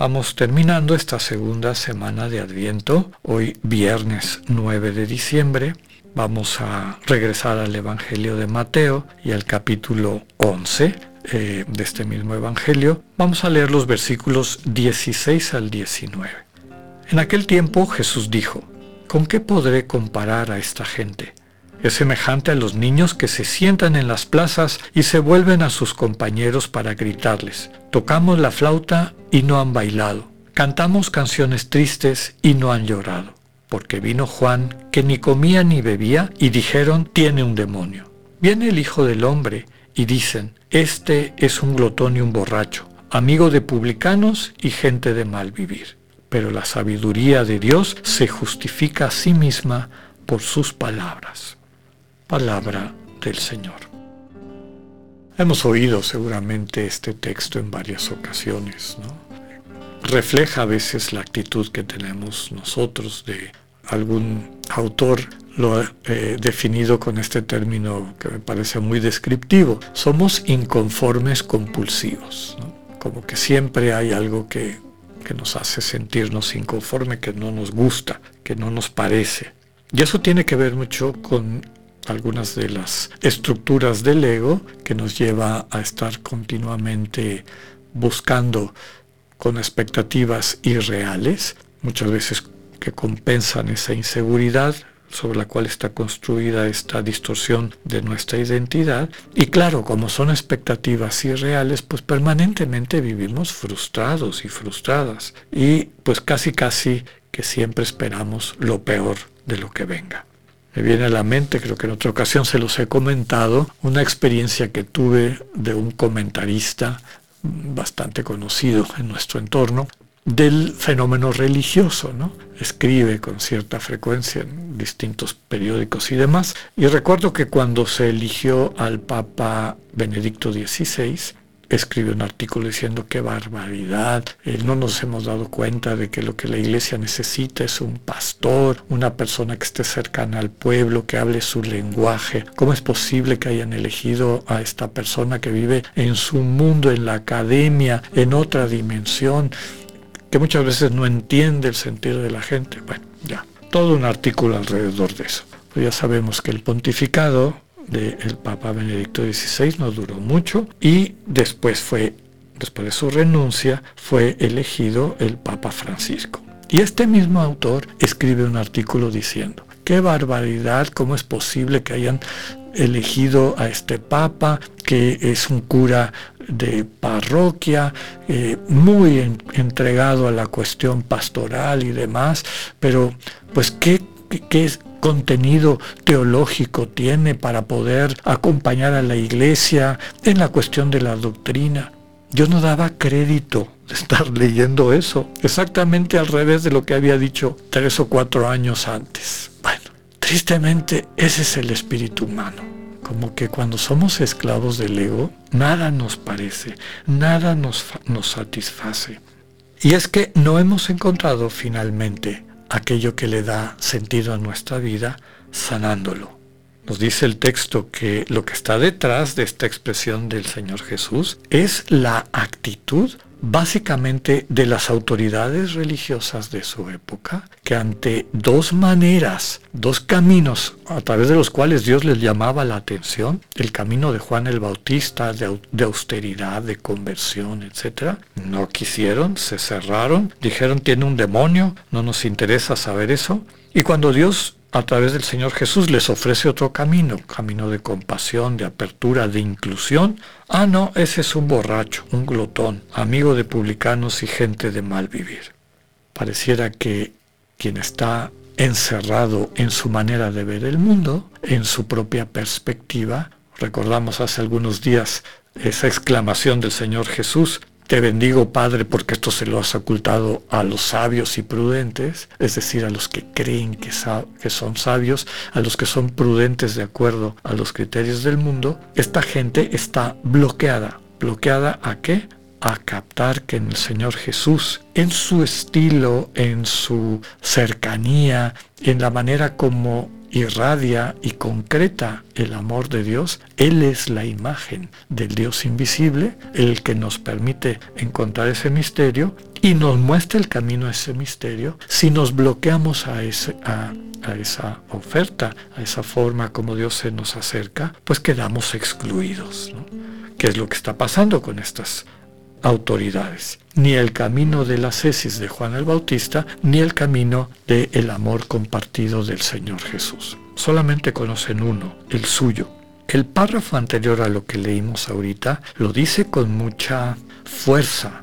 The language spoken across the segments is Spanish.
Vamos terminando esta segunda semana de Adviento, hoy viernes 9 de diciembre. Vamos a regresar al Evangelio de Mateo y al capítulo 11 eh, de este mismo Evangelio. Vamos a leer los versículos 16 al 19. En aquel tiempo Jesús dijo, ¿con qué podré comparar a esta gente? Es semejante a los niños que se sientan en las plazas y se vuelven a sus compañeros para gritarles. Tocamos la flauta y no han bailado. Cantamos canciones tristes y no han llorado. Porque vino Juan, que ni comía ni bebía, y dijeron, tiene un demonio. Viene el Hijo del Hombre, y dicen, este es un glotón y un borracho, amigo de publicanos y gente de mal vivir. Pero la sabiduría de Dios se justifica a sí misma por sus palabras palabra del Señor. Hemos oído seguramente este texto en varias ocasiones, Refleja a veces la actitud que tenemos nosotros de algún autor lo ha eh, definido con este término que me parece muy descriptivo. Somos inconformes compulsivos, como que siempre hay algo que, que nos hace sentirnos inconforme, que no nos gusta, que no nos parece. Y eso tiene que ver mucho con algunas de las estructuras del ego que nos lleva a estar continuamente buscando con expectativas irreales, muchas veces que compensan esa inseguridad sobre la cual está construida esta distorsión de nuestra identidad. Y claro, como son expectativas irreales, pues permanentemente vivimos frustrados y frustradas. Y pues casi casi que siempre esperamos lo peor de lo que venga. Me viene a la mente, creo que en otra ocasión se los he comentado, una experiencia que tuve de un comentarista bastante conocido en nuestro entorno del fenómeno religioso, ¿no? Escribe con cierta frecuencia en distintos periódicos y demás. Y recuerdo que cuando se eligió al Papa Benedicto XVI, escribe un artículo diciendo qué barbaridad, eh, no nos hemos dado cuenta de que lo que la iglesia necesita es un pastor, una persona que esté cercana al pueblo, que hable su lenguaje. ¿Cómo es posible que hayan elegido a esta persona que vive en su mundo, en la academia, en otra dimensión, que muchas veces no entiende el sentido de la gente? Bueno, ya, todo un artículo alrededor de eso. Pues ya sabemos que el pontificado del Papa Benedicto XVI no duró mucho y después fue, después de su renuncia, fue elegido el Papa Francisco. Y este mismo autor escribe un artículo diciendo, qué barbaridad, cómo es posible que hayan elegido a este papa, que es un cura de parroquia, eh, muy entregado a la cuestión pastoral y demás, pero pues qué, qué, contenido teológico tiene para poder acompañar a la iglesia en la cuestión de la doctrina. Yo no daba crédito de estar leyendo eso, exactamente al revés de lo que había dicho tres o cuatro años antes. Bueno, tristemente ese es el espíritu humano. Como que cuando somos esclavos del ego, nada nos parece, nada nos, nos satisface. Y es que no hemos encontrado finalmente aquello que le da sentido a nuestra vida, sanándolo. Nos dice el texto que lo que está detrás de esta expresión del Señor Jesús es la actitud básicamente de las autoridades religiosas de su época, que ante dos maneras, dos caminos a través de los cuales Dios les llamaba la atención, el camino de Juan el Bautista, de, austeridad, de conversión, etc., no quisieron, se cerraron, dijeron tiene un demonio, no nos interesa saber eso, y cuando Dios a través del Señor Jesús les ofrece otro camino, camino de compasión, de apertura, de inclusión. Ah, no, ese es un borracho, un glotón, amigo de publicanos y gente de mal vivir. Pareciera que quien está encerrado en su manera de ver el mundo, en su propia perspectiva, recordamos hace algunos días esa exclamación del Señor Jesús, te bendigo Padre porque esto se lo has ocultado a los sabios y prudentes, es decir, a los que creen que, son sabios, a los que son prudentes de acuerdo a los criterios del mundo, esta gente está bloqueada. ¿Bloqueada a qué? a captar que en el Señor Jesús, en su estilo, en su cercanía, en la manera como irradia y concreta el amor de Dios, Él es la imagen del Dios invisible, el que nos permite encontrar ese misterio y nos muestra el camino a ese misterio. Si nos bloqueamos a, esa oferta, a esa forma como Dios se nos acerca, pues quedamos excluidos. ¿Qué es lo que está pasando con estas autoridades, ni el camino de la cesis de Juan el Bautista, ni el camino del el amor compartido del Señor Jesús. Solamente conocen uno, el suyo. El párrafo anterior a lo que leímos ahorita lo dice con mucha fuerza.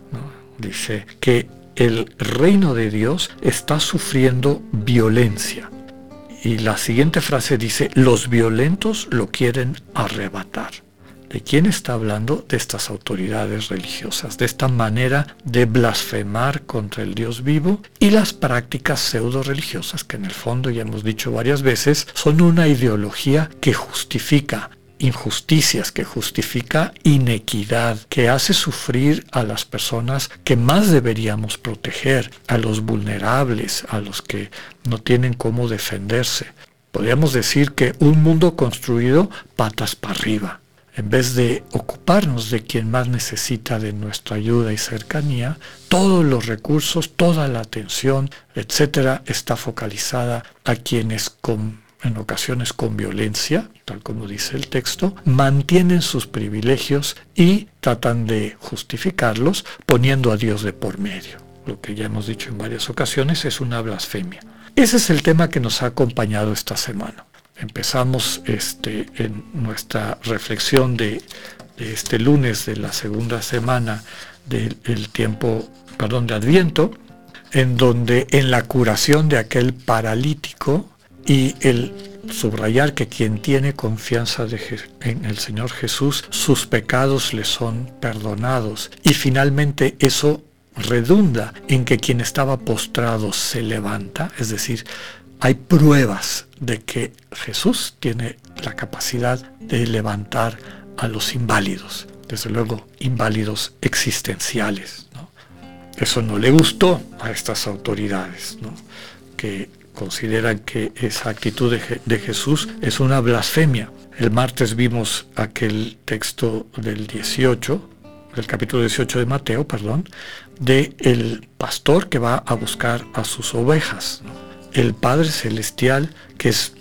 Dice que el reino de Dios está sufriendo violencia. Y la siguiente frase dice, los violentos lo quieren arrebatar. ¿De quién está hablando? De estas autoridades religiosas, de esta manera de blasfemar contra el Dios vivo y las prácticas pseudo religiosas que en el fondo, ya hemos dicho varias veces, son una ideología que justifica injusticias, que justifica inequidad, que hace sufrir a las personas que más deberíamos proteger, a los vulnerables, a los que no tienen cómo defenderse. Podríamos decir que un mundo construido patas para arriba, en vez de ocuparnos de quien más necesita de nuestra ayuda y cercanía, todos los recursos, toda la atención, etcétera, está focalizada a quienes en ocasiones con violencia, tal como dice el texto, mantienen sus privilegios y tratan de justificarlos poniendo a Dios de por medio. Lo que ya hemos dicho en varias ocasiones es una blasfemia. Ese es el tema que nos ha acompañado esta semana empezamos este, en nuestra reflexión de, este lunes de la segunda semana del tiempo, perdón, de Adviento, en donde en la curación de aquel paralítico y el subrayar que quien tiene confianza en el Señor Jesús, sus pecados le son perdonados. Y finalmente eso redunda en que quien estaba postrado se levanta, es decir, hay pruebas de que Jesús tiene la capacidad de levantar a los inválidos, desde luego inválidos existenciales. Eso no le gustó a estas autoridades, que consideran que esa actitud de, Jesús es una blasfemia. El martes vimos aquel texto del 18, del capítulo 18 de Mateo, perdón, de el pastor que va a buscar a sus ovejas el Padre Celestial, que es,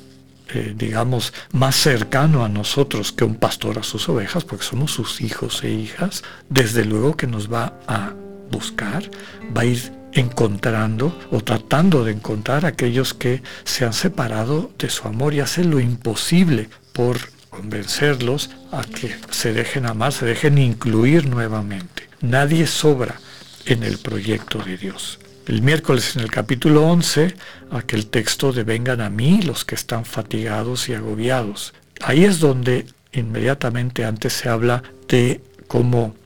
eh, digamos, más cercano a nosotros que un pastor a sus ovejas, porque somos sus hijos e hijas, desde luego que nos va a buscar, va a ir encontrando o tratando de encontrar a aquellos que se han separado de su amor y hace lo imposible por convencerlos a que se dejen amar, se dejen incluir nuevamente. Nadie sobra en el proyecto de Dios. El miércoles en el capítulo 11, aquel texto de vengan a mí los que están fatigados y agobiados. Ahí es donde inmediatamente antes se habla de cómo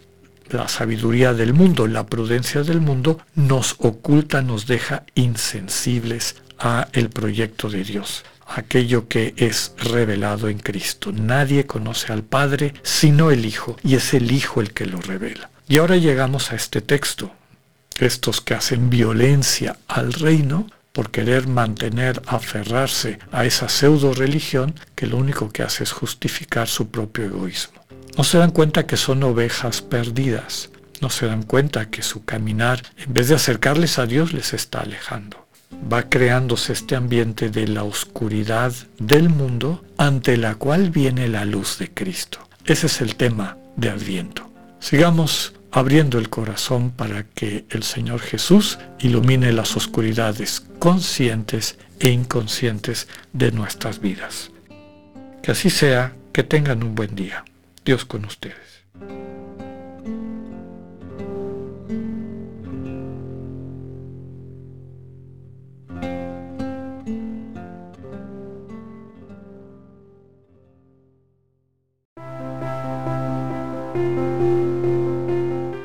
la sabiduría del mundo, la prudencia del mundo nos oculta, nos deja insensibles a el proyecto de Dios, aquello que es revelado en Cristo. Nadie conoce al Padre sino el Hijo, y es el Hijo el que lo revela. Y ahora llegamos a este texto, estos que hacen violencia al reino por querer mantener, aferrarse a esa pseudo religión que lo único que hace es justificar su propio egoísmo. No se dan cuenta que son ovejas perdidas, no se dan cuenta que su caminar, en vez de acercarles a Dios, les está alejando. Va creándose este ambiente de la oscuridad del mundo ante la cual viene la luz de Cristo. Ese es el tema de Adviento. Sigamos abriendo el corazón para que el Señor Jesús ilumine las oscuridades conscientes e inconscientes de nuestras vidas. Que así sea, que tengan un buen día. Dios con ustedes.